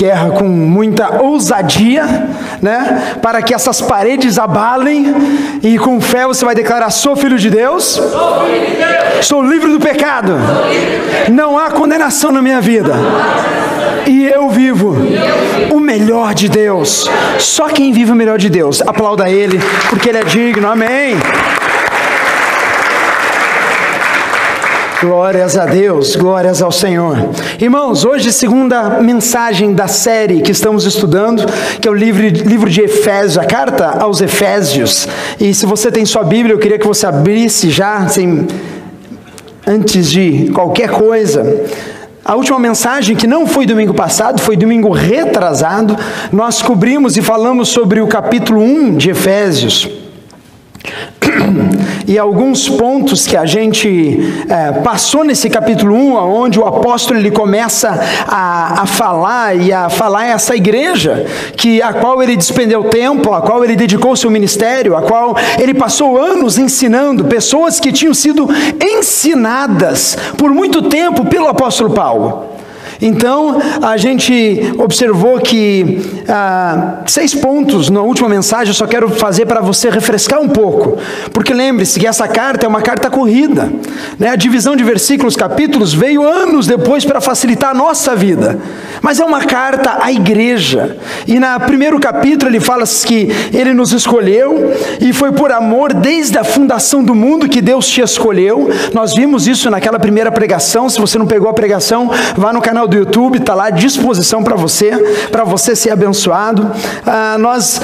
guerra com muita ousadia, né? Para que essas paredes abalem e com fé você vai declarar: sou filho de Deus. Sou, filho de Deus. sou livre do pecado. Não há condenação na minha vida. E eu vivo o melhor de Deus. Só quem vive o melhor de Deus, aplauda ele, porque ele é digno. Amém. Glórias a Deus, glórias ao Senhor. Irmãos, hoje, segunda mensagem da série que estamos estudando, que é o livro, livro de Efésios, a carta aos Efésios. E se você tem sua Bíblia, eu queria que você abrisse já, sem, antes de qualquer coisa. A última mensagem, que não foi domingo passado, foi domingo retrasado, nós cobrimos e falamos sobre o capítulo 1 de Efésios e alguns pontos que a gente é, passou nesse capítulo 1, onde o apóstolo ele começa a, a falar e a falar essa igreja que a qual ele despendeu tempo, a qual ele dedicou seu ministério, a qual ele passou anos ensinando, pessoas que tinham sido ensinadas por muito tempo pelo apóstolo Paulo. Então, a gente observou que ah, seis pontos na última mensagem eu só quero fazer para você refrescar um pouco, porque lembre-se que essa carta é uma carta corrida, né? a divisão de versículos, capítulos veio anos depois para facilitar a nossa vida, mas é uma carta à igreja, e no primeiro capítulo ele fala que ele nos escolheu, e foi por amor desde a fundação do mundo que Deus te escolheu, nós vimos isso naquela primeira pregação, se você não pegou a pregação, vá no canal do YouTube, está lá à disposição para você, para você ser abençoado. Ah, nós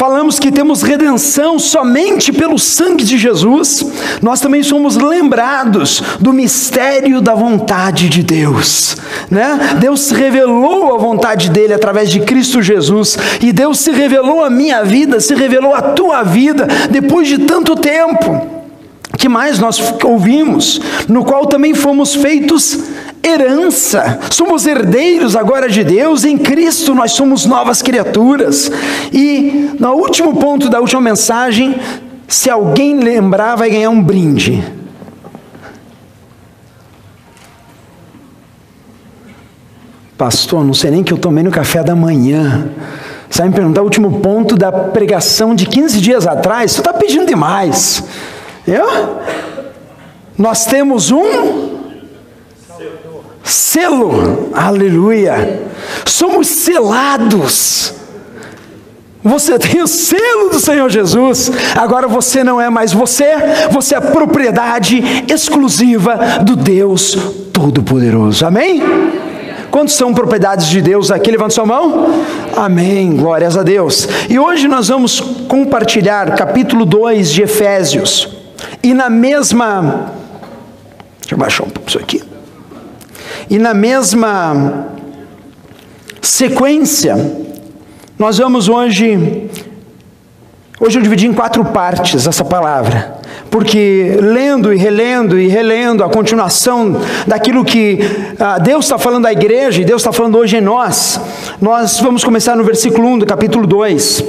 falamos que temos redenção somente pelo sangue de Jesus, nós também somos lembrados do mistério da vontade de Deus, né? Deus revelou a vontade dele através de Cristo Jesus, e Deus se revelou a minha vida, se revelou a tua vida depois de tanto tempo que mais nós ouvimos, no qual também fomos feitos herança, somos herdeiros agora de Deus, em Cristo nós somos novas criaturas. E no último ponto da última mensagem, se alguém lembrar, vai ganhar um brinde. Pastor, não sei nem que eu tomei no café da manhã. Você vai me perguntar o último ponto da pregação de 15 dias atrás? Você está pedindo demais. Eu? Nós temos um selo, aleluia. Somos selados. Você tem o selo do Senhor Jesus. Agora você não é mais você, você é propriedade exclusiva do Deus Todo-Poderoso. Amém? Quantos são propriedades de Deus aqui? Levanta sua mão. Amém. Glórias a Deus. E hoje nós vamos compartilhar capítulo 2 de Efésios. E na mesma. Deixa eu baixar um pouco isso aqui. E na mesma sequência, nós vamos hoje. Hoje eu dividi em quatro partes essa palavra, porque lendo e relendo e relendo a continuação daquilo que ah, Deus está falando à igreja e Deus está falando hoje em nós, nós vamos começar no versículo 1 do capítulo 2.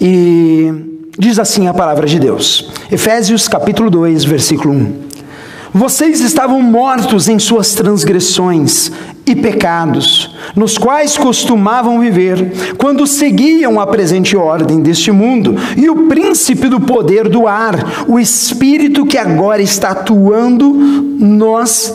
E Diz assim a palavra de Deus. Efésios capítulo 2, versículo 1. Vocês estavam mortos em suas transgressões e pecados, nos quais costumavam viver, quando seguiam a presente ordem deste mundo e o príncipe do poder do ar, o espírito que agora está atuando nos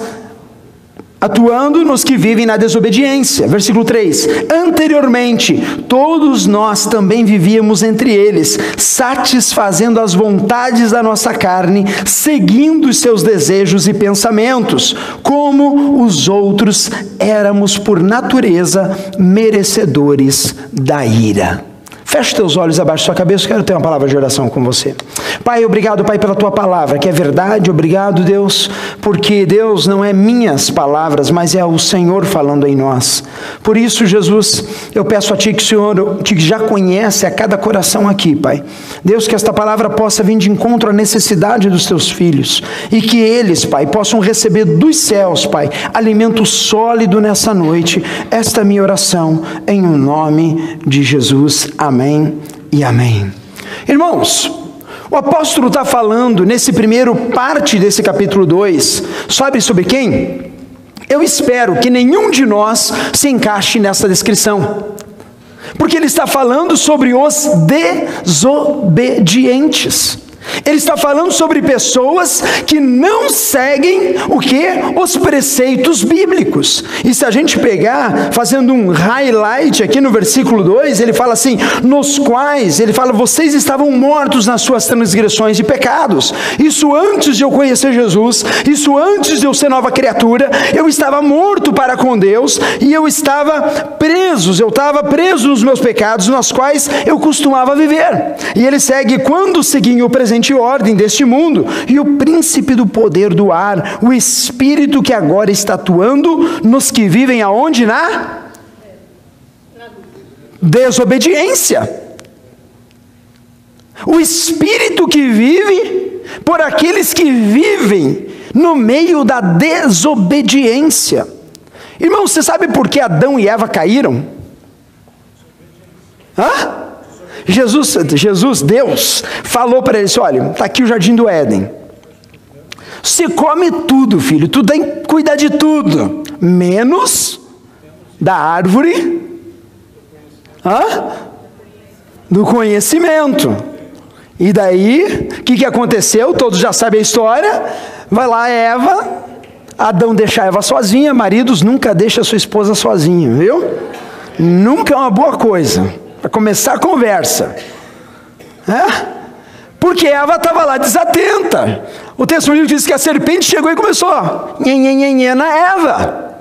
atuando nos que vivem na desobediência. Versículo 3: Anteriormente, todos nós também vivíamos entre eles, satisfazendo as vontades da nossa carne, seguindo os seus desejos e pensamentos, como os outros éramos por natureza merecedores da ira. Feche teus olhos abaixo da sua cabeça, quero ter uma palavra de oração com você. Pai, obrigado, Pai, pela tua palavra, que é verdade. Obrigado, Deus, porque Deus não é minhas palavras, mas é o Senhor falando em nós. Por isso, Jesus, eu peço a Ti que o Senhor, que já conhece a cada coração aqui, Pai. Deus, que esta palavra possa vir de encontro à necessidade dos teus filhos e que eles, Pai, possam receber dos céus, Pai, alimento sólido nessa noite. Esta é a minha oração, em o nome de Jesus. Amém Amém e amém. Irmãos, o apóstolo está falando nesse primeiro parte desse capítulo 2, sabe sobre quem? Eu espero que nenhum de nós se encaixe nessa descrição. Porque ele está falando sobre os desobedientes. Ele está falando sobre pessoas que não seguem o que? Os preceitos bíblicos. E se a gente pegar, fazendo um highlight aqui no versículo 2, ele fala assim: nos quais, ele fala, vocês estavam mortos nas suas transgressões e pecados. Isso antes de eu conhecer Jesus, isso antes de eu ser nova criatura, eu estava morto para com Deus e eu estava preso, eu estava preso nos meus pecados, nos quais eu costumava viver. E ele segue, quando seguiam o presente presente ordem deste mundo, e o príncipe do poder do ar, o espírito que agora está atuando nos que vivem aonde? Na desobediência. O espírito que vive por aqueles que vivem no meio da desobediência. Irmão, você sabe por que Adão e Eva caíram? Hã? Jesus, Jesus, Deus, falou para eles: olha, está aqui o jardim do Éden. Você come tudo, filho, tu tem que cuidar de tudo, menos da árvore hã? do conhecimento. E daí, o que, que aconteceu? Todos já sabem a história. Vai lá, Eva, Adão deixa Eva sozinha, maridos nunca deixa sua esposa sozinha, viu? Nunca é uma boa coisa para começar a conversa. É? Porque Eva estava lá desatenta. O texto bíblico diz que a serpente chegou e começou nhenhenhenhen na Eva.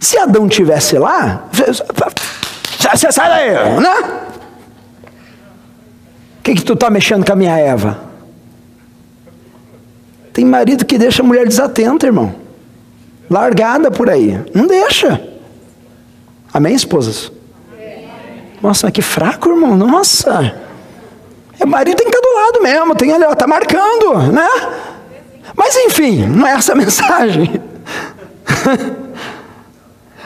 Se Adão tivesse lá, você sai daí, né? O que, que tu está mexendo com a minha Eva? Tem marido que deixa a mulher desatenta, irmão. Largada por aí. Não deixa. Amém, esposas? Nossa, que fraco, irmão. Nossa. O marido tem que estar do lado mesmo, tem ali, ó, tá marcando, né? Mas enfim, não é essa a mensagem.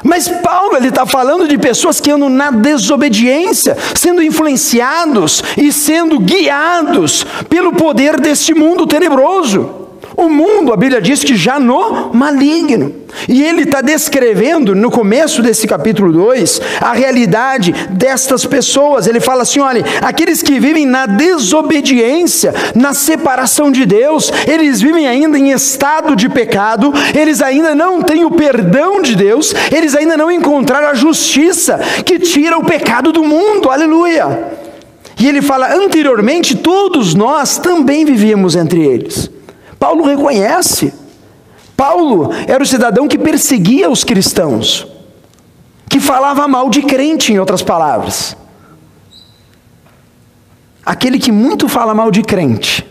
Mas Paulo ele está falando de pessoas que andam na desobediência, sendo influenciados e sendo guiados pelo poder deste mundo tenebroso. O mundo, a Bíblia diz que já no maligno. E ele está descrevendo, no começo desse capítulo 2, a realidade destas pessoas. Ele fala assim: olha, aqueles que vivem na desobediência, na separação de Deus, eles vivem ainda em estado de pecado, eles ainda não têm o perdão de Deus, eles ainda não encontraram a justiça que tira o pecado do mundo. Aleluia! E ele fala: anteriormente, todos nós também vivíamos entre eles. Paulo reconhece. Paulo era o cidadão que perseguia os cristãos, que falava mal de crente, em outras palavras. Aquele que muito fala mal de crente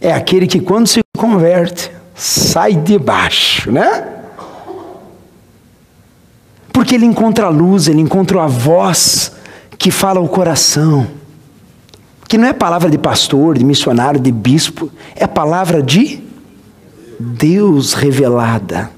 é aquele que, quando se converte, sai de baixo, né? Porque ele encontra a luz, ele encontra a voz que fala o coração que não é palavra de pastor, de missionário, de bispo, é palavra de Deus revelada.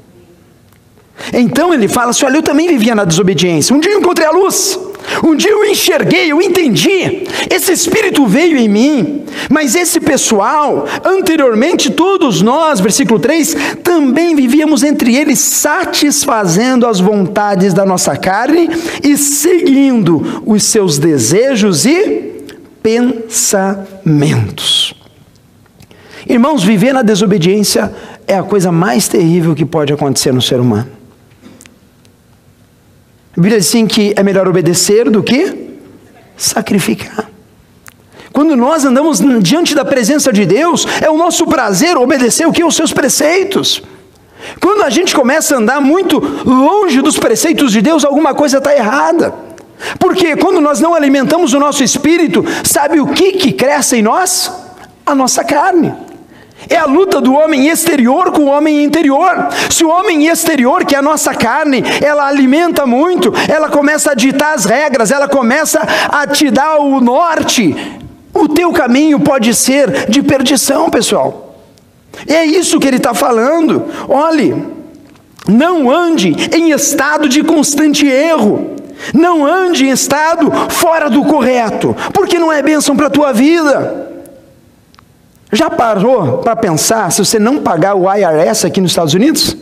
Então ele fala assim: Olha, eu também vivia na desobediência. Um dia eu encontrei a luz. Um dia eu enxerguei, eu entendi. Esse espírito veio em mim. Mas esse pessoal, anteriormente, todos nós, versículo 3, também vivíamos entre eles, satisfazendo as vontades da nossa carne e seguindo os seus desejos e pensamentos. Irmãos, viver na desobediência é a coisa mais terrível que pode acontecer no ser humano. A Bíblia diz assim que é melhor obedecer do que sacrificar. Quando nós andamos diante da presença de Deus, é o nosso prazer obedecer o que? Os seus preceitos. Quando a gente começa a andar muito longe dos preceitos de Deus, alguma coisa está errada. Porque quando nós não alimentamos o nosso espírito, sabe o que, que cresce em nós? A nossa carne. É a luta do homem exterior com o homem interior. Se o homem exterior, que é a nossa carne, ela alimenta muito, ela começa a ditar as regras, ela começa a te dar o norte, o teu caminho pode ser de perdição, pessoal. É isso que ele está falando. Olhe, não ande em estado de constante erro. Não ande em estado fora do correto, porque não é bênção para a tua vida. Já parou para pensar se você não pagar o IRS aqui nos Estados Unidos?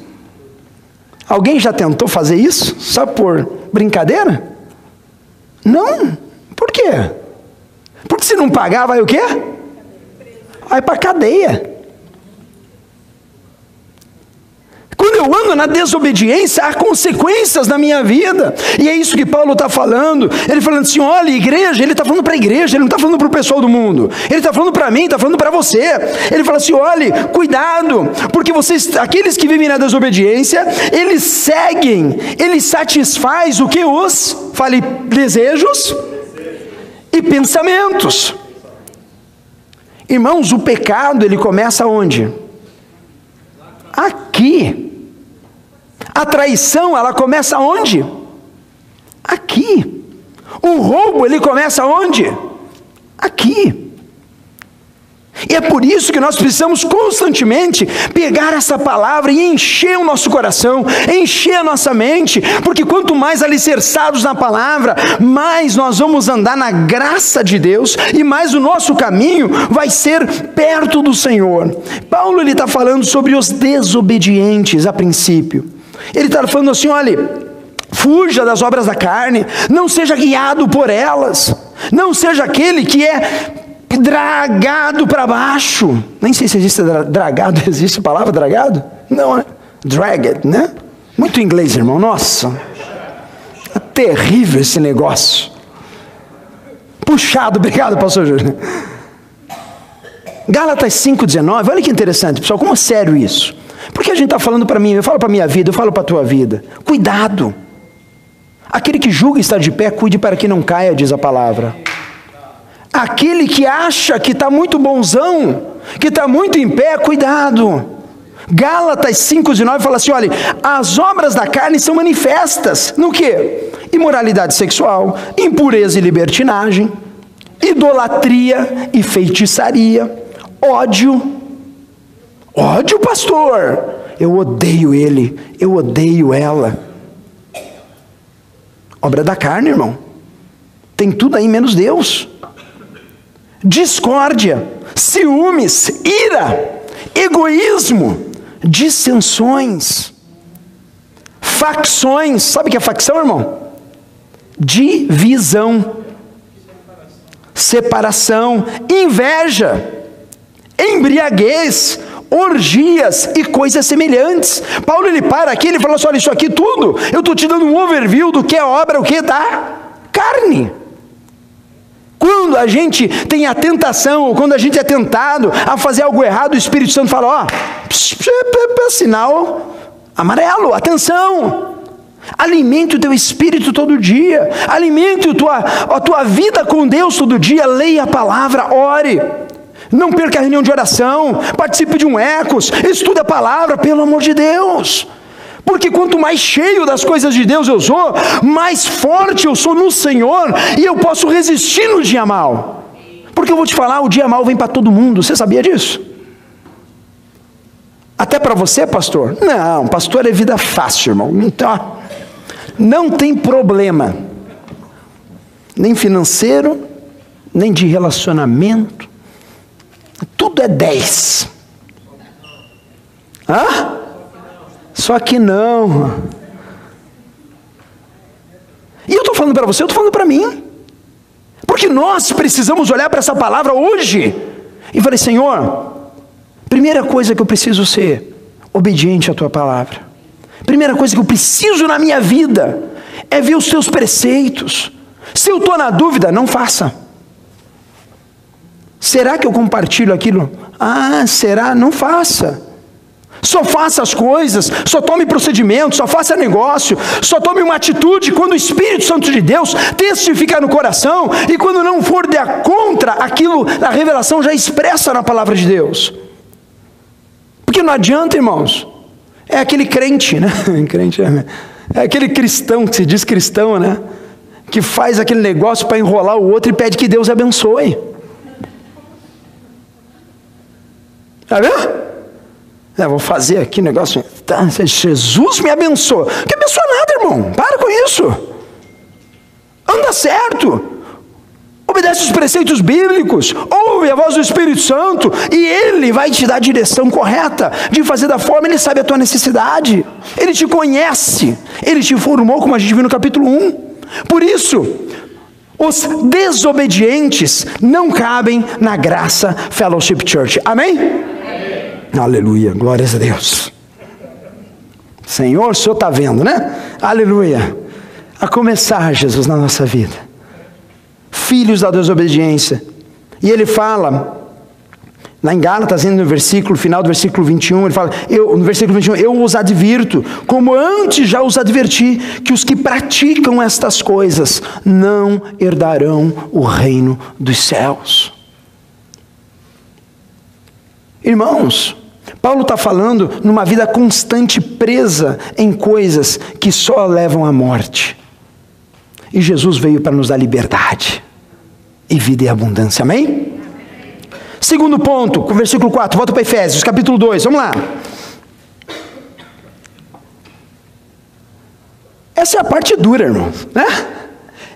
Alguém já tentou fazer isso? Só por brincadeira? Não. Por quê? Porque se não pagar, vai o quê? Vai para cadeia. Quando eu ando na desobediência, há consequências na minha vida. E é isso que Paulo está falando. Ele falando assim: olha, igreja, ele está falando para a igreja, ele não está falando para o pessoal do mundo. Ele está falando para mim, está falando para você. Ele fala assim: olhe, cuidado, porque vocês, aqueles que vivem na desobediência, eles seguem, eles satisfaz o que os, fale, desejos e pensamentos. Irmãos, o pecado ele começa onde? Aqui. A traição, ela começa onde? Aqui. O roubo, ele começa onde? Aqui. E é por isso que nós precisamos constantemente pegar essa palavra e encher o nosso coração, encher a nossa mente, porque quanto mais alicerçados na palavra, mais nós vamos andar na graça de Deus e mais o nosso caminho vai ser perto do Senhor. Paulo ele está falando sobre os desobedientes a princípio. Ele está falando assim: olha, fuja das obras da carne, não seja guiado por elas, não seja aquele que é dragado para baixo. Nem sei se existe dragado, existe a palavra dragado? Não, né? Dragged, né? Muito inglês, irmão, nossa. É terrível esse negócio. Puxado, obrigado, pastor Júlio. Gálatas 5,19, olha que interessante, pessoal, como é sério isso. Porque a gente está falando para mim, eu falo para a minha vida, eu falo para a tua vida. Cuidado. Aquele que julga estar de pé, cuide para que não caia, diz a palavra. Aquele que acha que está muito bonzão, que está muito em pé, cuidado. Gálatas 5 de 9 fala assim: olha, as obras da carne são manifestas no que? Imoralidade sexual, impureza e libertinagem, idolatria e feitiçaria, ódio, Ódio, pastor. Eu odeio ele, eu odeio ela. Obra da carne, irmão. Tem tudo aí menos Deus. Discórdia, ciúmes, ira, egoísmo, dissensões, facções. Sabe o que é facção, irmão? Divisão, separação, inveja, embriaguez, orgias e coisas semelhantes. Paulo ele para aqui, ele fala assim: olha, isso aqui tudo, eu estou te dando um overview do que é obra, o que da carne. Quando a gente tem a tentação, ou quando a gente é tentado a fazer algo errado, o Espírito Santo fala: ó, sinal amarelo, atenção. Alimente o teu espírito todo dia, alimente a tua, a tua vida com Deus todo dia, leia a palavra, ore. Não perca a reunião de oração, participe de um ecos, estude a palavra, pelo amor de Deus. Porque quanto mais cheio das coisas de Deus eu sou, mais forte eu sou no Senhor e eu posso resistir no dia mal. Porque eu vou te falar, o dia mal vem para todo mundo, você sabia disso? Até para você, pastor? Não, pastor é vida fácil, irmão. Então, não tem problema, nem financeiro, nem de relacionamento, tudo é 10. Hã? Só que não. E eu estou falando para você, eu estou falando para mim. Porque nós precisamos olhar para essa palavra hoje e falei, Senhor, primeira coisa que eu preciso ser obediente à tua palavra. Primeira coisa que eu preciso na minha vida é ver os teus preceitos. Se eu estou na dúvida, não faça. Será que eu compartilho aquilo? Ah, será? Não faça. Só faça as coisas, só tome procedimento, só faça negócio, só tome uma atitude quando o Espírito Santo de Deus testificar no coração e quando não for de contra aquilo, a revelação já expressa na palavra de Deus. Porque não adianta, irmãos. É aquele crente, né? crente é, é aquele cristão que se diz cristão, né? Que faz aquele negócio para enrolar o outro e pede que Deus abençoe. Está vendo? É, vou fazer aqui negócio. Tá, Jesus me abençoa. Que abençoa nada, irmão. Para com isso. Anda certo. Obedece os preceitos bíblicos, ouve a voz do Espírito Santo e ele vai te dar a direção correta de fazer da forma, ele sabe a tua necessidade. Ele te conhece, ele te formou, como a gente viu no capítulo 1. Por isso, os desobedientes não cabem na graça Fellowship Church. Amém? Aleluia, glórias a Deus. Senhor, o Senhor está vendo, né? Aleluia. A começar, Jesus, na nossa vida. Filhos da desobediência. E ele fala, Lá em Gálatas, no versículo final do versículo 21, ele fala, eu, no versículo 21, eu os advirto, como antes já os adverti, que os que praticam estas coisas não herdarão o reino dos céus. Irmãos, Paulo está falando numa vida constante presa em coisas que só levam à morte. E Jesus veio para nos dar liberdade e vida e abundância, amém? Segundo ponto, versículo 4, volta para Efésios, capítulo 2, vamos lá. Essa é a parte dura, irmãos, né?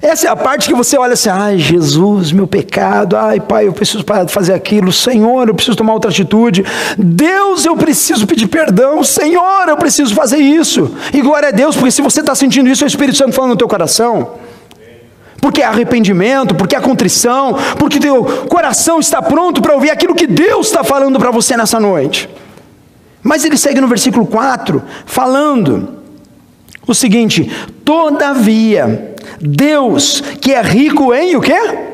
Essa é a parte que você olha assim, ai Jesus, meu pecado, ai Pai, eu preciso parar de fazer aquilo, Senhor, eu preciso tomar outra atitude, Deus, eu preciso pedir perdão, Senhor, eu preciso fazer isso. E glória a Deus, porque se você está sentindo isso, é o Espírito Santo falando no teu coração porque é arrependimento, porque é contrição, porque teu coração está pronto para ouvir aquilo que Deus está falando para você nessa noite. Mas ele segue no versículo 4, falando o seguinte: Todavia, Deus, que é rico em o quê?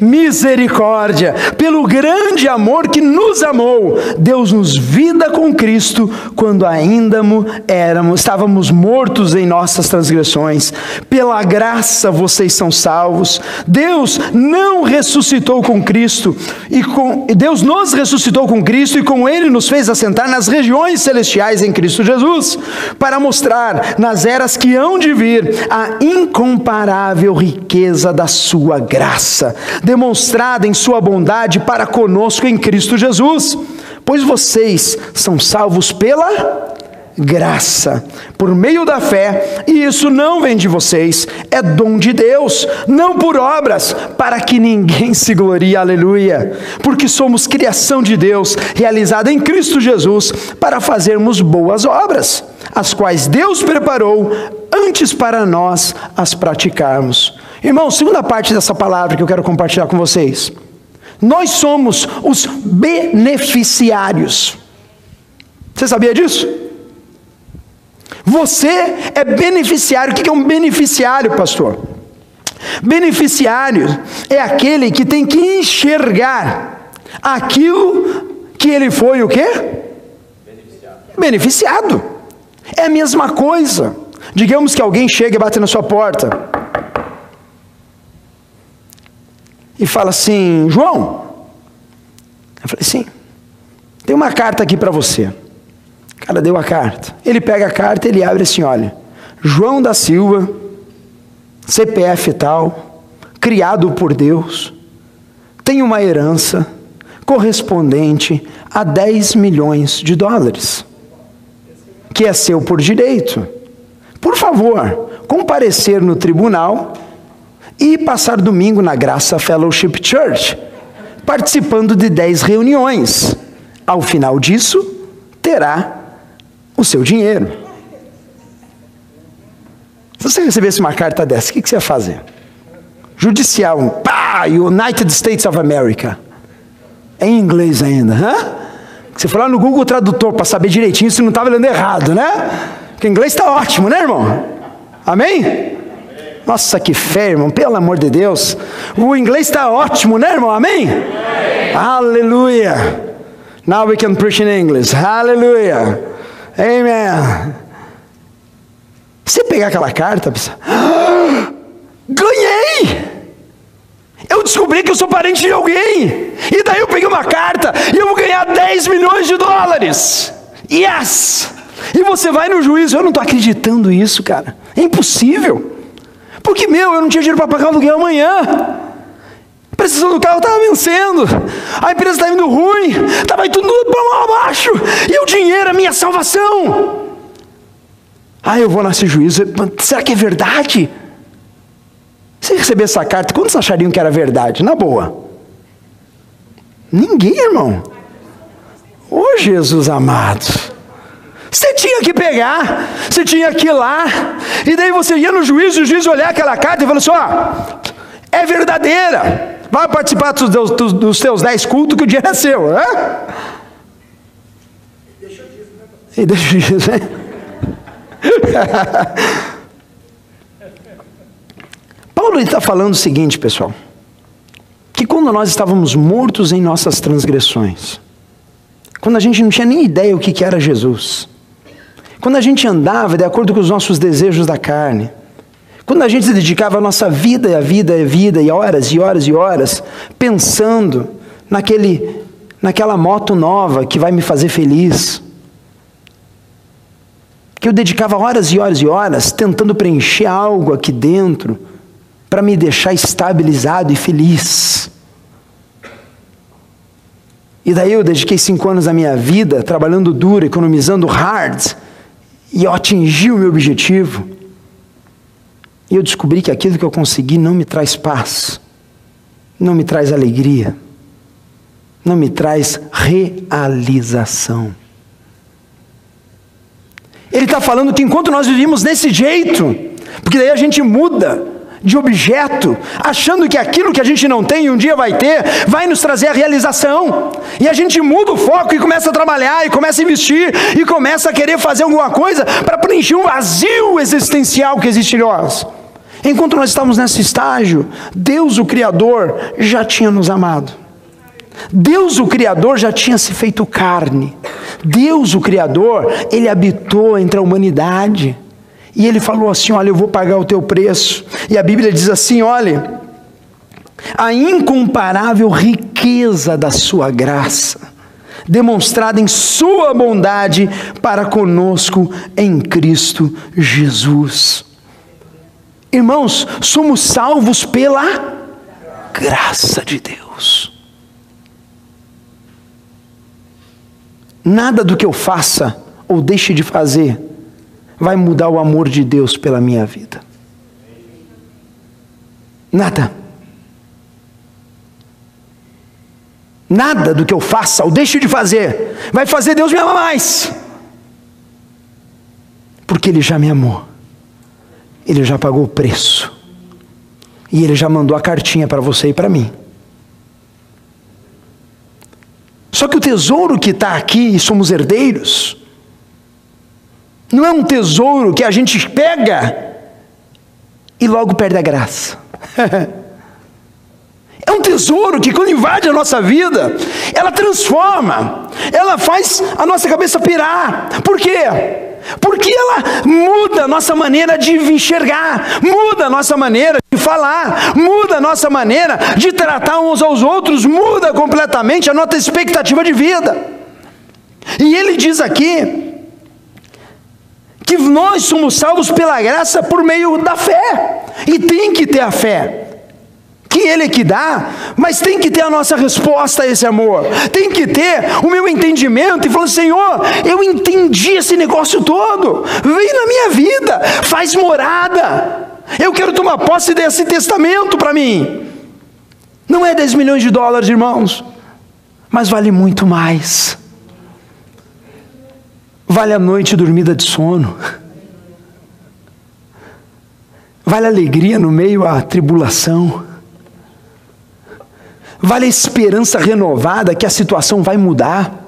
Misericórdia, pelo grande amor que nos amou, Deus nos vida com Cristo quando ainda éramos, estávamos mortos em nossas transgressões. Pela graça vocês são salvos. Deus não ressuscitou com Cristo e com Deus nos ressuscitou com Cristo e com ele nos fez assentar nas regiões celestiais em Cristo Jesus, para mostrar nas eras que hão de vir a incomparável riqueza da sua graça demonstrada em Sua bondade para conosco em Cristo Jesus, pois vocês são salvos pela graça, por meio da fé, e isso não vem de vocês, é dom de Deus, não por obras, para que ninguém se glorie, aleluia, porque somos criação de Deus, realizada em Cristo Jesus, para fazermos boas obras, as quais Deus preparou antes para nós as praticarmos. Irmão, segunda parte dessa palavra que eu quero compartilhar com vocês. Nós somos os beneficiários. Você sabia disso? Você é beneficiário. O que é um beneficiário, pastor? Beneficiário é aquele que tem que enxergar aquilo que ele foi o quê? Beneficiado. Beneficiado. É a mesma coisa. Digamos que alguém chega e bate na sua porta. e fala assim: João. Eu falei: sim. Tem uma carta aqui para você. O cara deu a carta. Ele pega a carta, ele abre assim: olha, João da Silva, CPF tal, criado por Deus, tem uma herança correspondente a 10 milhões de dólares, que é seu por direito. Por favor, comparecer no tribunal e passar domingo na Graça Fellowship Church, participando de dez reuniões. Ao final disso, terá o seu dinheiro. Se você recebesse uma carta dessa, o que você ia fazer? Judicial, pá, United States of America. Em inglês ainda, hã? Você foi lá no Google Tradutor para saber direitinho se não estava lendo errado, né? Porque inglês está ótimo, né, irmão? Amém? Nossa, que fé, irmão, pelo amor de Deus. O inglês está ótimo, né, irmão? Amém? Aleluia. Now we can preach in English. Aleluia. Amen. Você pegar aquela carta, pensa, ah, ganhei! Eu descobri que eu sou parente de alguém. E daí eu peguei uma carta e eu vou ganhar 10 milhões de dólares. Yes! E você vai no juízo, eu não estou acreditando nisso, cara. É impossível. Porque, meu, eu não tinha dinheiro para pagar o aluguel amanhã. Prestação do carro estava vencendo. A empresa estava indo ruim. Estava tudo para lá abaixo. E o dinheiro, a minha salvação. Ah, eu vou nesse juízo. Será que é verdade? Se receber essa carta, quantos achariam que era verdade? Na boa. Ninguém, irmão. Ô oh, Jesus amado. Você tinha que pegar, você tinha que ir lá, e daí você ia no juiz, e o juiz olhar aquela carta e falar assim: ó, é verdadeira, vai participar dos, dos, dos teus dez cultos que o dia é seu, né? E deixa o juiz, né? Paulo está falando o seguinte, pessoal: que quando nós estávamos mortos em nossas transgressões, quando a gente não tinha nem ideia o que era Jesus, quando a gente andava de acordo com os nossos desejos da carne, quando a gente se dedicava a nossa vida e a vida e a vida e horas e horas e horas pensando naquele naquela moto nova que vai me fazer feliz, que eu dedicava horas e horas e horas tentando preencher algo aqui dentro para me deixar estabilizado e feliz. E daí eu dediquei cinco anos da minha vida trabalhando duro, economizando hard, e eu atingi o meu objetivo. E eu descobri que aquilo que eu consegui não me traz paz, não me traz alegria, não me traz realização. Ele está falando que enquanto nós vivimos desse jeito, porque daí a gente muda de objeto, achando que aquilo que a gente não tem um dia vai ter, vai nos trazer a realização. E a gente muda o foco e começa a trabalhar, e começa a investir, e começa a querer fazer alguma coisa para preencher um vazio existencial que existe em nós. Enquanto nós estamos nesse estágio, Deus, o Criador, já tinha nos amado. Deus, o Criador, já tinha se feito carne. Deus, o Criador, ele habitou entre a humanidade. E ele falou assim: Olha, eu vou pagar o teu preço. E a Bíblia diz assim: Olha, a incomparável riqueza da sua graça, demonstrada em sua bondade para conosco em Cristo Jesus. Irmãos, somos salvos pela graça de Deus. Nada do que eu faça ou deixe de fazer vai mudar o amor de Deus pela minha vida. Nada. Nada do que eu faça ou deixe de fazer vai fazer Deus me amar mais. Porque Ele já me amou. Ele já pagou o preço. E Ele já mandou a cartinha para você e para mim. Só que o tesouro que está aqui, e somos herdeiros, não é um tesouro que a gente pega e logo perde a graça. É um tesouro que, quando invade a nossa vida, ela transforma, ela faz a nossa cabeça pirar. Por quê? Porque ela muda a nossa maneira de enxergar, muda a nossa maneira de falar, muda a nossa maneira de tratar uns aos outros, muda completamente a nossa expectativa de vida. E ele diz aqui que nós somos salvos pela graça por meio da fé. E tem que ter a fé. Que Ele é que dá, mas tem que ter a nossa resposta a esse amor. Tem que ter o meu entendimento e falar: Senhor, eu entendi esse negócio todo. Vem na minha vida, faz morada. Eu quero tomar posse desse testamento para mim. Não é 10 milhões de dólares, irmãos, mas vale muito mais. Vale a noite dormida de sono. Vale alegria no meio à tribulação. Vale a esperança renovada que a situação vai mudar.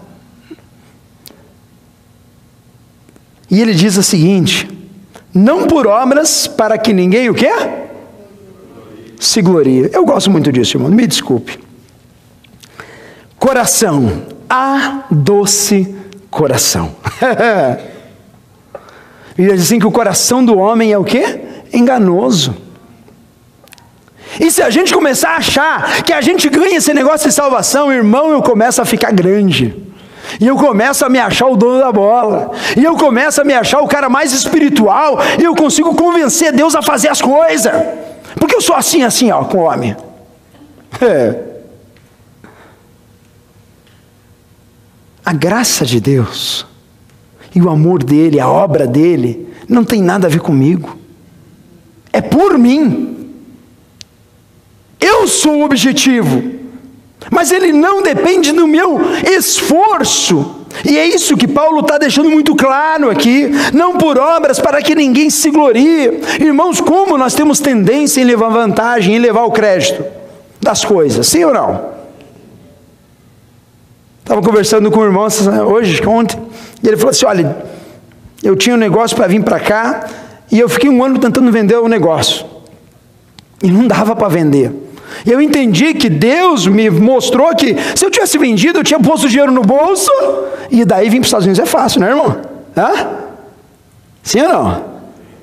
E ele diz o seguinte: não por obras para que ninguém o quê? Se glorie. Eu gosto muito disso, irmão, me desculpe. Coração, a doce coração. e diz assim que o coração do homem é o quê? Enganoso. E se a gente começar a achar que a gente ganha esse negócio de salvação, irmão, eu começo a ficar grande. E eu começo a me achar o dono da bola. E eu começo a me achar o cara mais espiritual. E eu consigo convencer Deus a fazer as coisas. Porque eu sou assim, assim, ó, com o homem. É. A graça de Deus e o amor dele, a obra dele, não tem nada a ver comigo. É por mim. Eu sou o objetivo, mas ele não depende do meu esforço. E é isso que Paulo está deixando muito claro aqui, não por obras para que ninguém se glorie. Irmãos, como nós temos tendência em levar vantagem, em levar o crédito das coisas, sim ou não? Estava conversando com o irmão hoje, ontem, e ele falou assim: olha, eu tinha um negócio para vir para cá, e eu fiquei um ano tentando vender o negócio, e não dava para vender. E eu entendi que Deus me mostrou que se eu tivesse vendido, eu tinha posto dinheiro no bolso, e daí vir para os Estados Unidos é fácil, né, irmão? Hã? Sim ou não?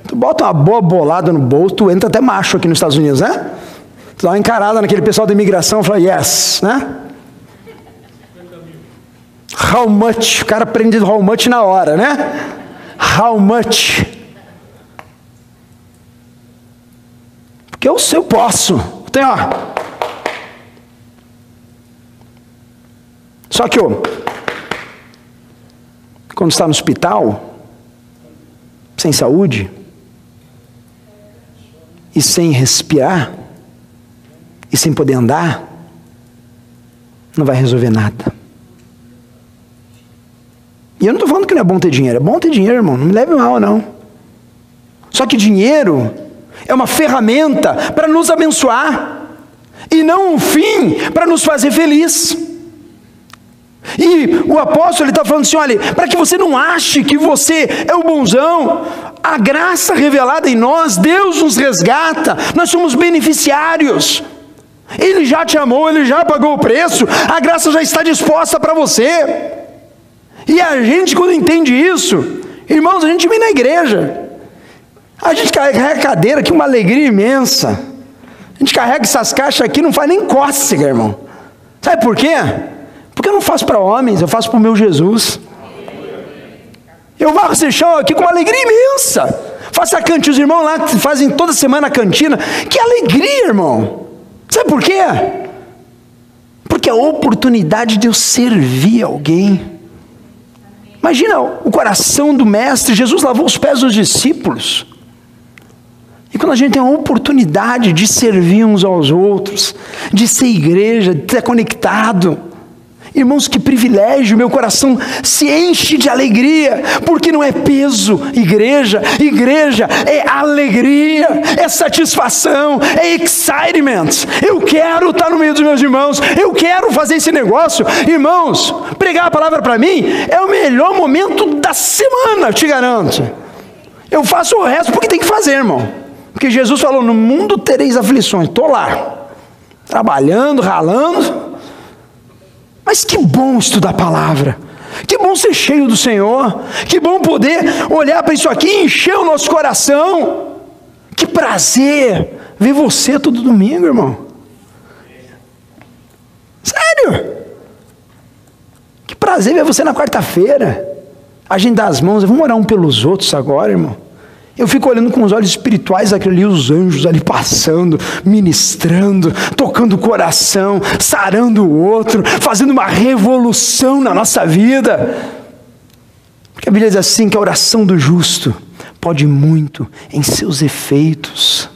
Tu bota uma boa bolada no bolso, tu entra até macho aqui nos Estados Unidos, né? Tu dá uma encarada naquele pessoal da imigração e fala, yes, né? How much? O cara aprende how much na hora, né? How much? Porque eu, eu posso. Tem, ó. Só que, ó, quando está no hospital, sem saúde, e sem respirar, e sem poder andar, não vai resolver nada. E eu não estou falando que não é bom ter dinheiro, é bom ter dinheiro, irmão, não me leve mal, não. Só que dinheiro é uma ferramenta para nos abençoar, e não um fim para nos fazer feliz. E o apóstolo está falando assim: olha, para que você não ache que você é o bonzão, a graça revelada em nós, Deus nos resgata, nós somos beneficiários. Ele já te amou, ele já pagou o preço, a graça já está disposta para você. E a gente, quando entende isso, irmãos, a gente vem na igreja, a gente carrega cadeira aqui, uma alegria imensa. A gente carrega essas caixas aqui, não faz nem cócega, irmão. Sabe por quê? Porque eu não faço para homens, eu faço para o meu Jesus. Eu varro esse chão aqui com uma alegria imensa. Faço a cantina, os irmãos lá fazem toda semana a cantina. Que alegria, irmão. Sabe por quê? Porque a oportunidade de eu servir alguém. Imagina o coração do mestre, Jesus lavou os pés dos discípulos. E quando a gente tem a oportunidade de servir uns aos outros, de ser igreja, de ser conectado, Irmãos, que privilégio, meu coração se enche de alegria, porque não é peso, igreja, igreja é alegria, é satisfação, é excitement. Eu quero estar no meio dos meus irmãos, eu quero fazer esse negócio. Irmãos, pregar a palavra para mim é o melhor momento da semana, te garanto. Eu faço o resto porque tem que fazer, irmão. Porque Jesus falou: no mundo tereis aflições, estou lá, trabalhando, ralando mas que bom estudar a palavra. Que bom ser cheio do Senhor. Que bom poder olhar para isso aqui e encher o nosso coração. Que prazer ver você todo domingo, irmão. Sério. Que prazer ver você na quarta-feira. Agendar as mãos. Vamos orar um pelos outros agora, irmão. Eu fico olhando com os olhos espirituais ali, os anjos ali passando, ministrando, tocando o coração, sarando o outro, fazendo uma revolução na nossa vida. Porque a Bíblia diz assim: que a oração do justo pode muito em seus efeitos.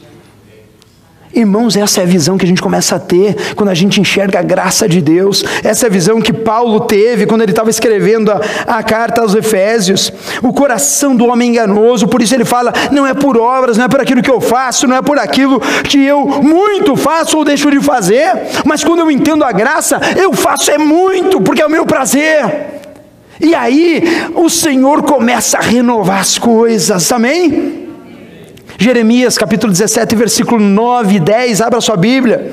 Irmãos, essa é a visão que a gente começa a ter quando a gente enxerga a graça de Deus. Essa é a visão que Paulo teve quando ele estava escrevendo a, a, carta aos Efésios. O coração do homem enganoso, por isso ele fala: não é por obras, não é por aquilo que eu faço, não é por aquilo que eu muito faço ou deixo de fazer, mas quando eu entendo a graça, eu faço é muito, porque é o meu prazer. E aí o Senhor começa a renovar as coisas, amém? Jeremias capítulo 17, versículo 9 e 10, abra sua Bíblia.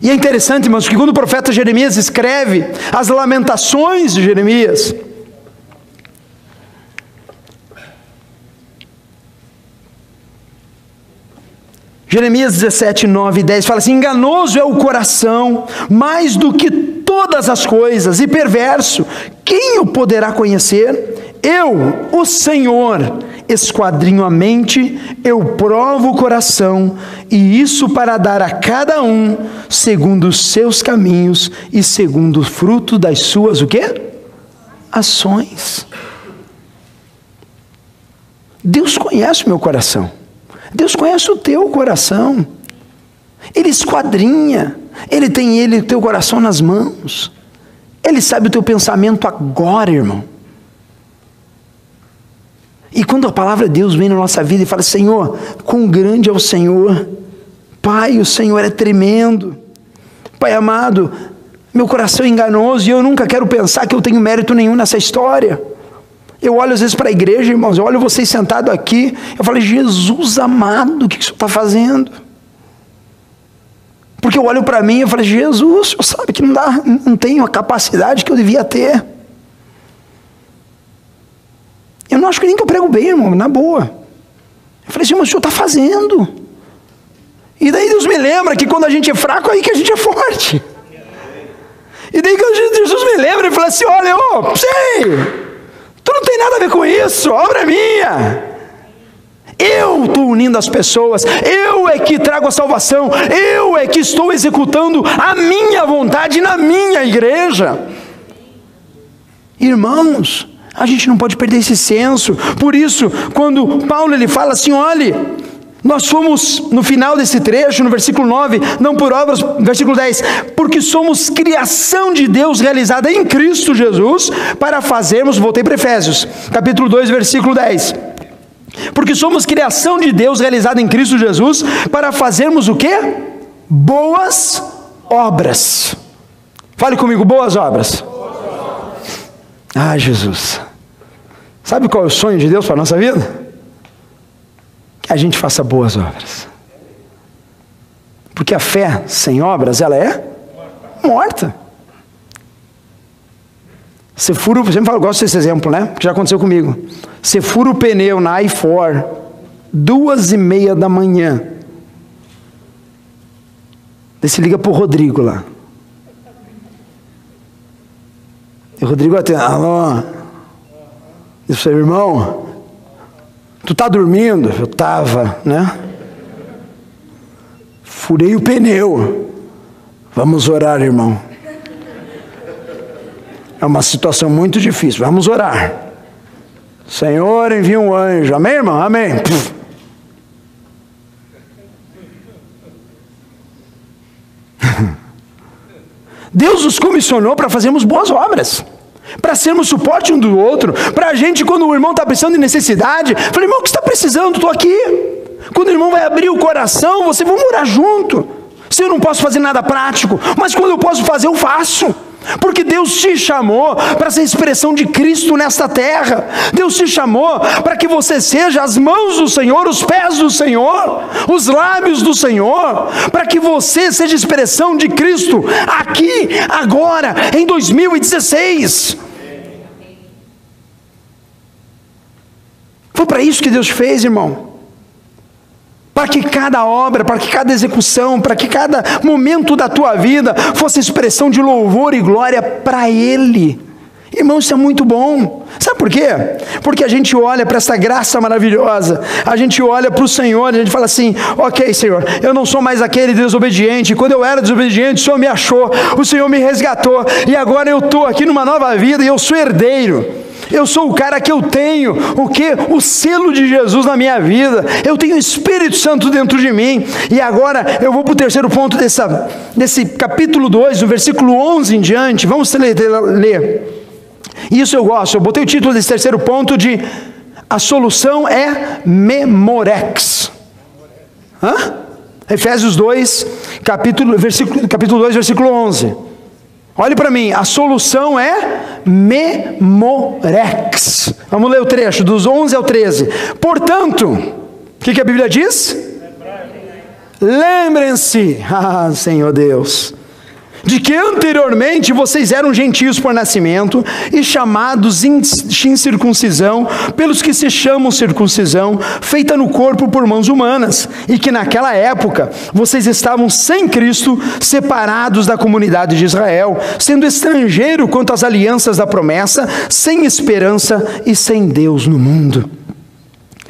E é interessante, irmãos, que quando o profeta Jeremias escreve as lamentações de Jeremias, Jeremias 17, 9 e 10 fala assim: enganoso é o coração, mais do que todas as coisas, e perverso, quem o poderá conhecer? Eu, o Senhor, esquadrinho a mente, eu provo o coração, e isso para dar a cada um segundo os seus caminhos e segundo o fruto das suas o quê? Ações. Deus conhece o meu coração. Deus conhece o teu coração. Ele esquadrinha, ele tem ele o teu coração nas mãos. Ele sabe o teu pensamento agora, irmão. E quando a palavra de Deus vem na nossa vida e fala: Senhor, quão grande é o Senhor. Pai, o Senhor é tremendo. Pai amado, meu coração é enganoso e eu nunca quero pensar que eu tenho mérito nenhum nessa história. Eu olho às vezes para a igreja, irmãos, eu olho vocês sentados aqui, eu falo, Jesus amado, o que, que o senhor está fazendo? Porque eu olho para mim e falo, Jesus, o senhor sabe que não, dá, não tenho a capacidade que eu devia ter. Eu não acho que nem que eu prego bem, irmão, na boa. Eu falei assim, mas o senhor está fazendo. E daí Deus me lembra que quando a gente é fraco, é aí que a gente é forte. E daí Jesus me lembra e fala assim: olha, ô, sei, Tu não tem nada a ver com isso, a obra é minha. Eu estou unindo as pessoas, eu é que trago a salvação, eu é que estou executando a minha vontade na minha igreja. Irmãos, a gente não pode perder esse senso. Por isso, quando Paulo ele fala assim, olhe, nós fomos, no final desse trecho, no versículo 9, não por obras, versículo 10, porque somos criação de Deus realizada em Cristo Jesus, para fazermos, voltei para Efésios, capítulo 2, versículo 10. Porque somos criação de Deus realizada em Cristo Jesus, para fazermos o que? Boas obras. Fale comigo, boas obras. Ah, Jesus. Sabe qual é o sonho de Deus para a nossa vida? que a gente faça boas obras. Porque a fé sem obras, ela é morta. Você fura, eu sempre falo, gosto desse exemplo, né? Que já aconteceu comigo. Você fura o pneu na i4, duas e meia da manhã. Daí você liga pro Rodrigo lá. E o Rodrigo atende, alô? Diz seu irmão, Tu tá dormindo? Eu tava, né? Furei o pneu. Vamos orar, irmão. É uma situação muito difícil. Vamos orar. Senhor, envia um anjo. Amém, irmão? Amém. Puf. Deus nos comissionou para fazermos boas obras para sermos suporte um do outro, para a gente, quando o irmão está precisando de necessidade, falei, irmão, o que está precisando? Estou aqui. Quando o irmão vai abrir o coração, você vamos morar junto. Se eu não posso fazer nada prático, mas quando eu posso fazer, eu faço. Porque Deus te chamou para ser expressão de Cristo nesta terra. Deus te chamou para que você seja as mãos do Senhor, os pés do Senhor, os lábios do Senhor, para que você seja expressão de Cristo aqui, agora, em 2016. Foi para isso que Deus fez, irmão. Para que cada obra, para que cada execução, para que cada momento da tua vida fosse expressão de louvor e glória para Ele. Irmão, isso é muito bom. Sabe por quê? Porque a gente olha para essa graça maravilhosa, a gente olha para o Senhor a gente fala assim: ok, Senhor, eu não sou mais aquele desobediente. Quando eu era desobediente, o Senhor me achou, o Senhor me resgatou, e agora eu estou aqui numa nova vida e eu sou herdeiro. Eu sou o cara que eu tenho o que? O selo de Jesus na minha vida. Eu tenho o Espírito Santo dentro de mim. E agora eu vou para o terceiro ponto dessa, desse capítulo 2, do versículo 11 em diante. Vamos ler. Isso eu gosto. Eu botei o título desse terceiro ponto de A solução é Memorex. Hã? Efésios 2, capítulo, versículo, capítulo 2, versículo 11. Olhe para mim, a solução é memorex. Vamos ler o trecho, dos 11 ao 13. Portanto, o que, que a Bíblia diz? Lembrem-se, ah, Senhor Deus, de que anteriormente vocês eram gentios por nascimento e chamados em circuncisão pelos que se chamam circuncisão, feita no corpo por mãos humanas, e que naquela época vocês estavam sem Cristo, separados da comunidade de Israel, sendo estrangeiro quanto às alianças da promessa, sem esperança e sem Deus no mundo.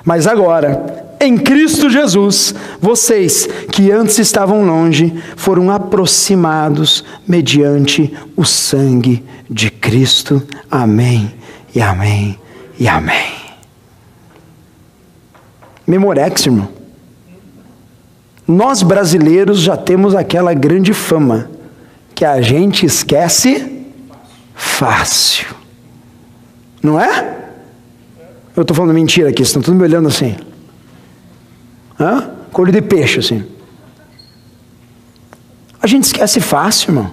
Mas agora, em Cristo Jesus, vocês que antes estavam longe foram aproximados mediante o sangue de Cristo. Amém, e amém, e amém. Memorex, irmão. Nós brasileiros já temos aquela grande fama que a gente esquece fácil. Não é? Eu estou falando mentira aqui, estão todos me olhando assim. Hã? Colho de peixe, assim. A gente esquece fácil, irmão.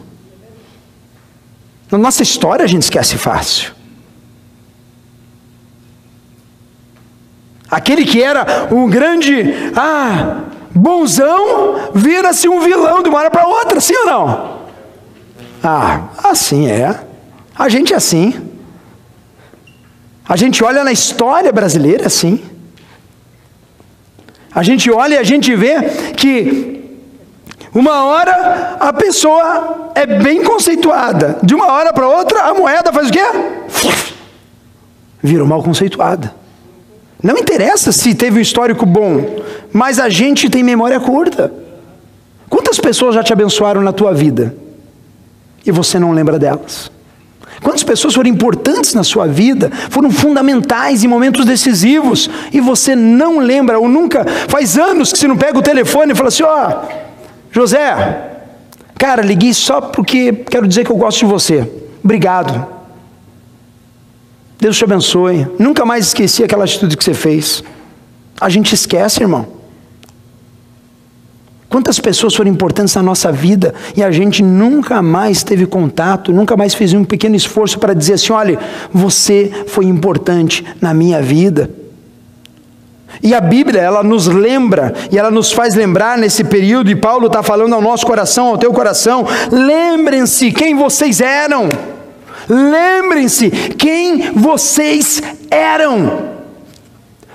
Na nossa história a gente esquece fácil. Aquele que era um grande, ah, bonzão, vira-se um vilão de uma hora para outra, sim ou não? Ah, assim é. A gente é assim. A gente olha na história brasileira assim. A gente olha e a gente vê que uma hora a pessoa é bem conceituada, de uma hora para outra a moeda faz o quê? Virou mal conceituada. Não interessa se teve um histórico bom, mas a gente tem memória curta. Quantas pessoas já te abençoaram na tua vida e você não lembra delas? Quantas pessoas foram importantes na sua vida, foram fundamentais em momentos decisivos e você não lembra ou nunca, faz anos que você não pega o telefone e fala assim: ó, oh, José, cara, liguei só porque quero dizer que eu gosto de você. Obrigado. Deus te abençoe. Nunca mais esqueci aquela atitude que você fez. A gente esquece, irmão. Quantas pessoas foram importantes na nossa vida e a gente nunca mais teve contato, nunca mais fez um pequeno esforço para dizer assim: olha, você foi importante na minha vida. E a Bíblia, ela nos lembra e ela nos faz lembrar nesse período, e Paulo está falando ao nosso coração, ao teu coração: lembrem-se quem vocês eram, lembrem-se quem vocês eram.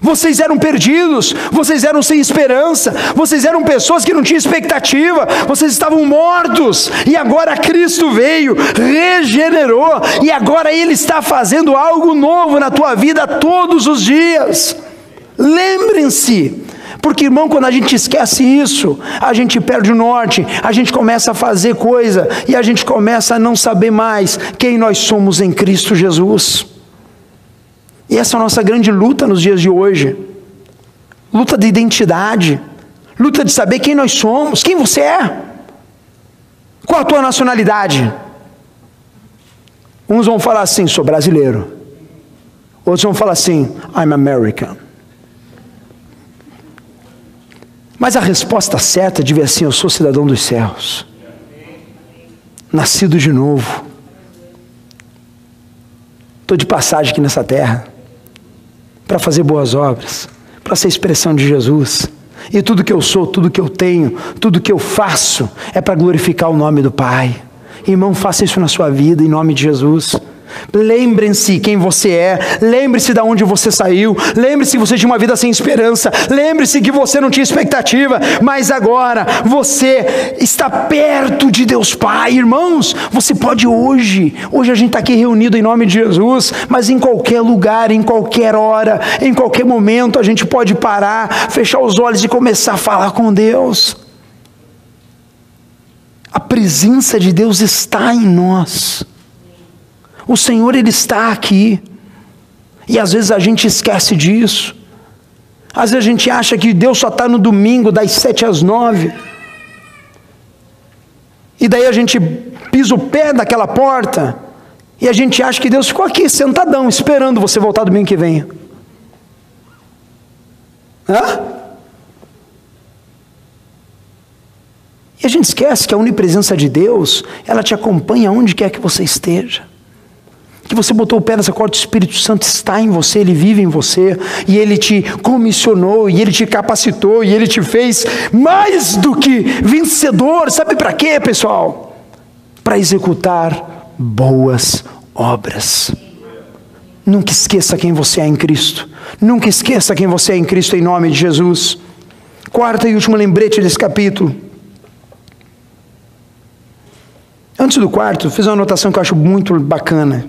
Vocês eram perdidos, vocês eram sem esperança, vocês eram pessoas que não tinham expectativa, vocês estavam mortos, e agora Cristo veio, regenerou, e agora Ele está fazendo algo novo na tua vida todos os dias. Lembrem-se, porque irmão, quando a gente esquece isso, a gente perde o norte, a gente começa a fazer coisa, e a gente começa a não saber mais quem nós somos em Cristo Jesus. E essa é a nossa grande luta nos dias de hoje. Luta de identidade, luta de saber quem nós somos, quem você é. Qual a tua nacionalidade? Uns vão falar assim, sou brasileiro. Outros vão falar assim, I'm American. Mas a resposta certa devia ser: eu sou cidadão dos céus, nascido de novo. Estou de passagem aqui nessa terra para fazer boas obras, para ser expressão de Jesus. E tudo que eu sou, tudo que eu tenho, tudo que eu faço é para glorificar o nome do Pai. Irmão, faça isso na sua vida, em nome de Jesus. Lembrem-se quem você é, lembre-se de onde você saiu, lembre-se que você tinha uma vida sem esperança, lembre-se que você não tinha expectativa, mas agora você está perto de Deus Pai, irmãos. Você pode hoje, hoje a gente está aqui reunido em nome de Jesus, mas em qualquer lugar, em qualquer hora, em qualquer momento, a gente pode parar, fechar os olhos e começar a falar com Deus. A presença de Deus está em nós. O Senhor, Ele está aqui. E às vezes a gente esquece disso. Às vezes a gente acha que Deus só está no domingo, das sete às nove. E daí a gente pisa o pé daquela porta. E a gente acha que Deus ficou aqui, sentadão, esperando você voltar domingo que vem. Hã? E a gente esquece que a onipresença de Deus, ela te acompanha onde quer que você esteja que você botou o pé nessa corda, o Espírito Santo está em você, ele vive em você, e ele te comissionou, e ele te capacitou, e ele te fez mais do que vencedor. Sabe para quê, pessoal? Para executar boas obras. Nunca esqueça quem você é em Cristo. Nunca esqueça quem você é em Cristo, em nome de Jesus. Quarta e último lembrete desse capítulo. Antes do quarto, fiz uma anotação que eu acho muito bacana.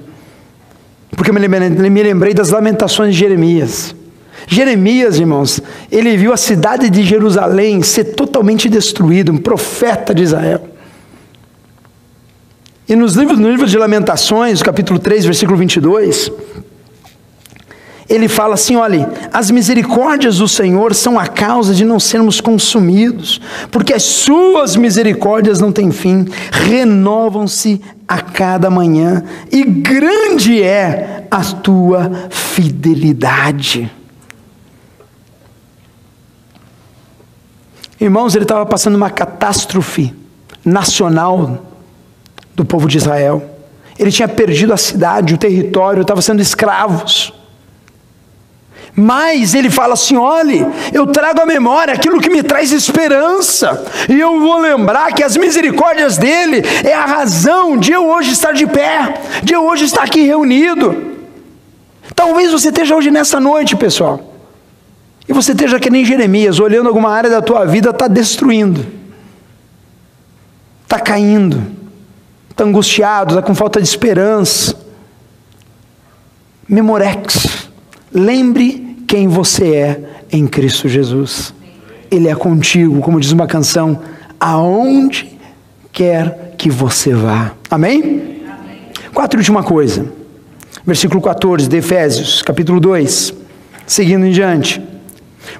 Porque me lembrei das lamentações de Jeremias. Jeremias, irmãos, ele viu a cidade de Jerusalém ser totalmente destruída, um profeta de Israel. E nos livros, no livro de Lamentações, capítulo 3, versículo 22, ele fala assim: olha, as misericórdias do Senhor são a causa de não sermos consumidos, porque as suas misericórdias não têm fim, renovam-se a cada manhã, e grande é a tua fidelidade. Irmãos, ele estava passando uma catástrofe nacional do povo de Israel. Ele tinha perdido a cidade, o território, estava sendo escravos. Mas ele fala assim: olhe, eu trago à memória aquilo que me traz esperança, e eu vou lembrar que as misericórdias dele é a razão de eu hoje estar de pé, de eu hoje estar aqui reunido. Talvez você esteja hoje nessa noite, pessoal, e você esteja que nem Jeremias, olhando alguma área da tua vida, está destruindo, está caindo, está angustiado, está com falta de esperança. Memorex Lembre quem você é em Cristo Jesus. Ele é contigo, como diz uma canção, aonde quer que você vá. Amém? Amém. Quatro última coisa. Versículo 14 de Efésios, capítulo 2. Seguindo em diante.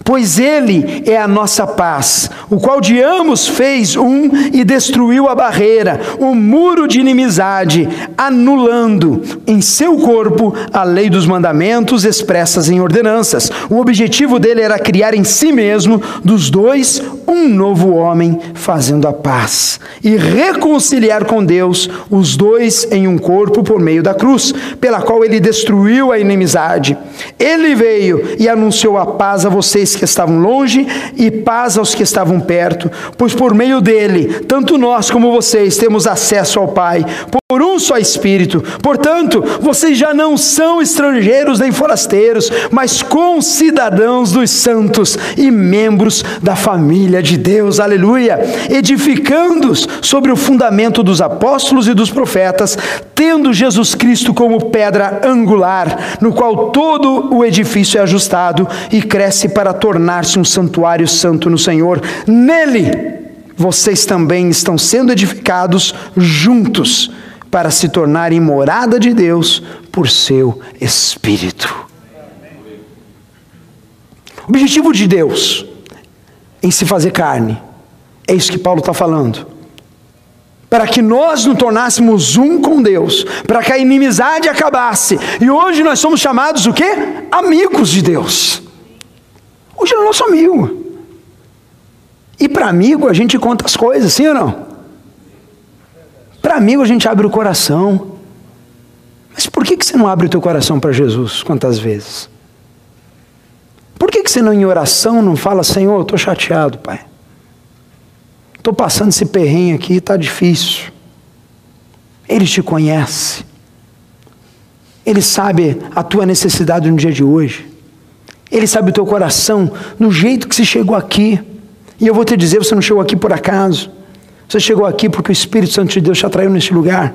Pois ele é a nossa paz, o qual de ambos fez um e destruiu a barreira, o muro de inimizade, anulando em seu corpo a lei dos mandamentos expressas em ordenanças. O objetivo dele era criar em si mesmo, dos dois, um novo homem, fazendo a paz e reconciliar com Deus os dois em um corpo por meio da cruz, pela qual ele destruiu a inimizade. Ele veio e anunciou a paz a vocês vocês que estavam longe e paz aos que estavam perto, pois por meio dele, tanto nós como vocês temos acesso ao Pai, por um só Espírito. Portanto, vocês já não são estrangeiros nem forasteiros, mas concidadãos dos santos e membros da família de Deus. Aleluia! Edificando-os sobre o fundamento dos apóstolos e dos profetas, tendo Jesus Cristo como pedra angular, no qual todo o edifício é ajustado e cresce para tornar-se um santuário santo no Senhor. Nele, vocês também estão sendo edificados juntos para se tornarem morada de Deus por seu Espírito. O objetivo de Deus em se fazer carne, é isso que Paulo está falando. Para que nós nos tornássemos um com Deus, para que a inimizade acabasse. E hoje nós somos chamados o quê? Amigos de Deus. Hoje ele é nosso amigo. E para amigo a gente conta as coisas, sim ou não? Para amigo a gente abre o coração. Mas por que, que você não abre o teu coração para Jesus quantas vezes? Por que, que você não em oração não fala, Senhor, estou chateado, Pai. Estou passando esse perrenho aqui, está difícil. Ele te conhece. Ele sabe a tua necessidade no dia de hoje. Ele sabe o teu coração, no jeito que você chegou aqui. E eu vou te dizer, você não chegou aqui por acaso. Você chegou aqui porque o Espírito Santo de Deus te atraiu neste lugar.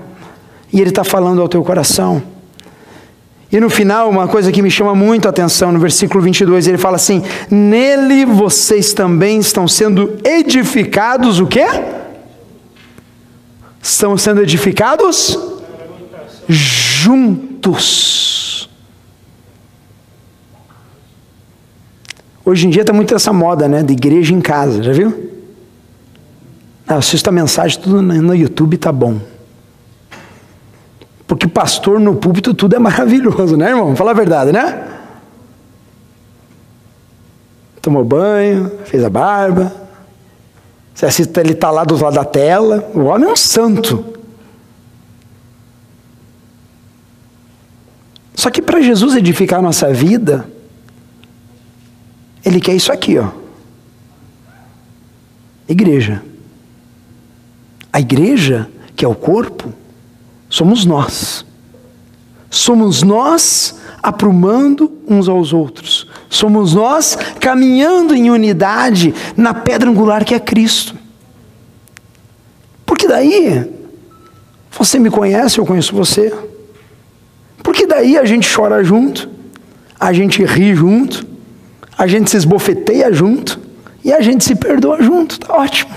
E Ele está falando ao teu coração. E no final, uma coisa que me chama muito a atenção, no versículo 22, ele fala assim: Nele vocês também estão sendo edificados, o quê? Estão sendo edificados juntos. Hoje em dia está muito essa moda, né? De igreja em casa, já viu? Ah, assista a mensagem tudo no YouTube, tá bom. Porque pastor no púlpito tudo é maravilhoso, né, irmão? Fala a verdade, né? Tomou banho, fez a barba. Você assiste, ele está lá do lado da tela. O homem é um santo. Só que para Jesus edificar a nossa vida, Ele quer isso aqui, ó. Igreja. A igreja, que é o corpo, somos nós. Somos nós aprumando uns aos outros. Somos nós caminhando em unidade na pedra angular que é Cristo. Porque daí você me conhece, eu conheço você. Porque daí a gente chora junto, a gente ri junto, a gente se esbofeteia junto e a gente se perdoa junto. Tá ótimo.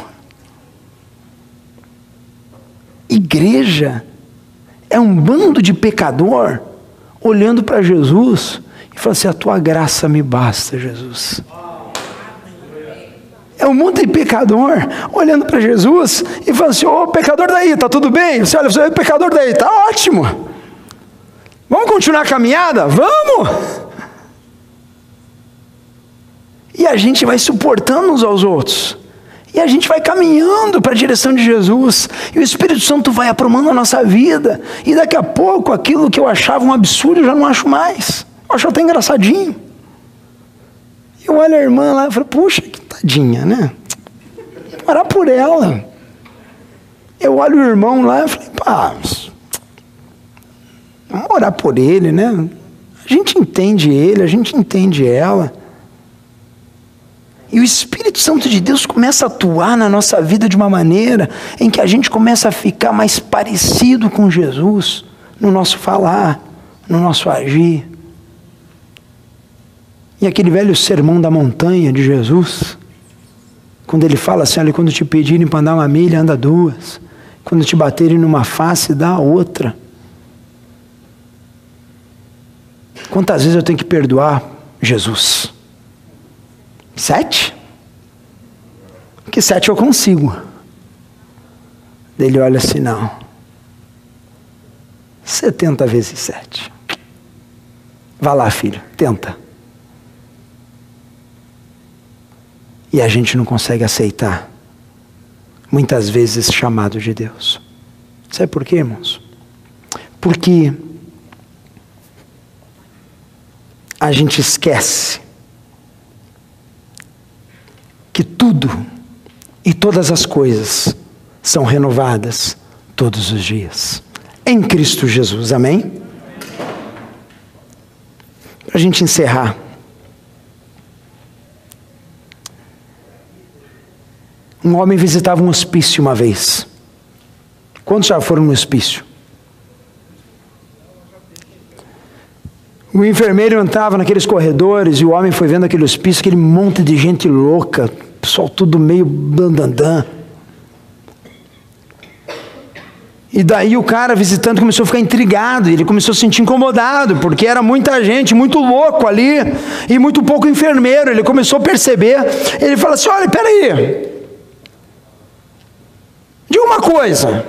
Igreja é um bando de pecador olhando para Jesus e fala assim: A tua graça me basta, Jesus. É um monte de pecador olhando para Jesus e falando assim: Ô pecador daí, tá tudo bem? Você olha, você é pecador daí, tá ótimo. Vamos continuar a caminhada? Vamos! E a gente vai suportando uns aos outros. E a gente vai caminhando para a direção de Jesus. E o Espírito Santo vai aprumando a nossa vida. E daqui a pouco, aquilo que eu achava um absurdo, eu já não acho mais. Eu acho até engraçadinho. Eu olho a irmã lá e falo, puxa, que tadinha, né? Orar por ela. Eu olho o irmão lá e falei, pá, vamos orar por ele, né? A gente entende ele, a gente entende ela. E o Espírito Santo de Deus começa a atuar na nossa vida de uma maneira em que a gente começa a ficar mais parecido com Jesus no nosso falar, no nosso agir. E aquele velho sermão da montanha de Jesus, quando ele fala assim: olha, quando te pedirem para andar uma milha, anda duas. Quando te baterem numa face, dá a outra. Quantas vezes eu tenho que perdoar Jesus? Sete? Que sete eu consigo. Ele olha assim: não. Setenta vezes sete. Vá lá, filho, tenta. E a gente não consegue aceitar, muitas vezes, esse chamado de Deus. Sabe por quê, irmãos? Porque a gente esquece que tudo e todas as coisas são renovadas todos os dias. Em Cristo Jesus, amém? Para a gente encerrar. Um homem visitava um hospício uma vez. Quantos já foram no hospício? O enfermeiro entrava naqueles corredores e o homem foi vendo aquele hospício, aquele monte de gente louca, pessoal tudo meio bandandã. E daí o cara visitando começou a ficar intrigado, ele começou a se sentir incomodado, porque era muita gente, muito louco ali, e muito pouco enfermeiro. Ele começou a perceber, ele fala assim: olha, peraí, Diga uma coisa.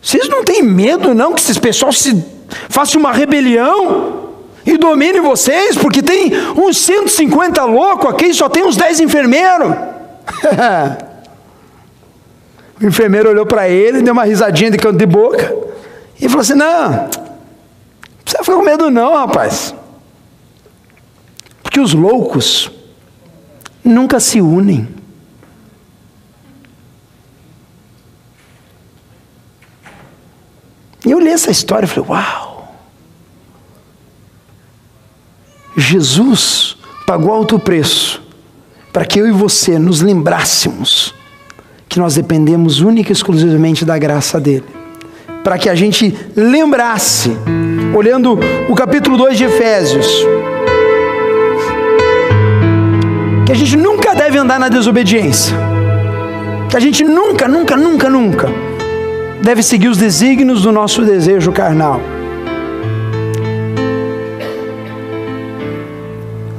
Vocês não têm medo, não, que esses pessoal se faça uma rebelião e domine vocês? Porque tem uns 150 loucos aqui só tem uns 10 enfermeiros. o enfermeiro olhou para ele, deu uma risadinha de canto de boca e falou assim: Não, não precisa ficar com medo, não, rapaz. Porque os loucos nunca se unem. E eu li essa história e falei: Uau! Jesus pagou alto preço para que eu e você nos lembrássemos que nós dependemos única e exclusivamente da graça dele. Para que a gente lembrasse, olhando o capítulo 2 de Efésios, que a gente nunca deve andar na desobediência. Que a gente nunca, nunca, nunca, nunca deve seguir os desígnios do nosso desejo carnal.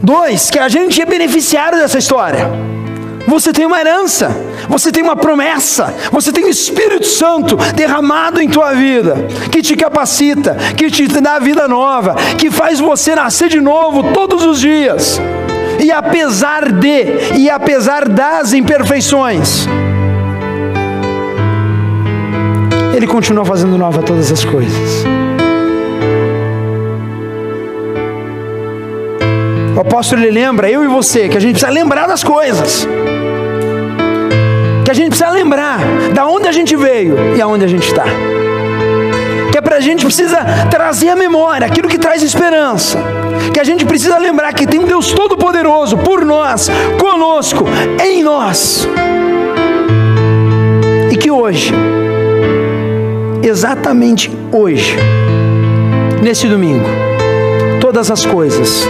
Dois, que a gente é beneficiário dessa história. Você tem uma herança, você tem uma promessa, você tem o Espírito Santo derramado em tua vida, que te capacita, que te dá vida nova, que faz você nascer de novo todos os dias. E apesar de, e apesar das imperfeições, Ele continua fazendo nova todas as coisas. Apóstolo ele lembra, eu e você, que a gente precisa lembrar das coisas. Que a gente precisa lembrar da onde a gente veio e aonde a gente está. Que é para a gente precisa trazer a memória, aquilo que traz esperança. Que a gente precisa lembrar que tem um Deus Todo-Poderoso por nós, conosco, em nós. E que hoje exatamente hoje, nesse domingo, todas as coisas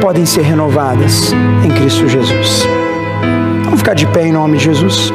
podem ser renovadas em Cristo Jesus. Vamos ficar de pé em nome de Jesus.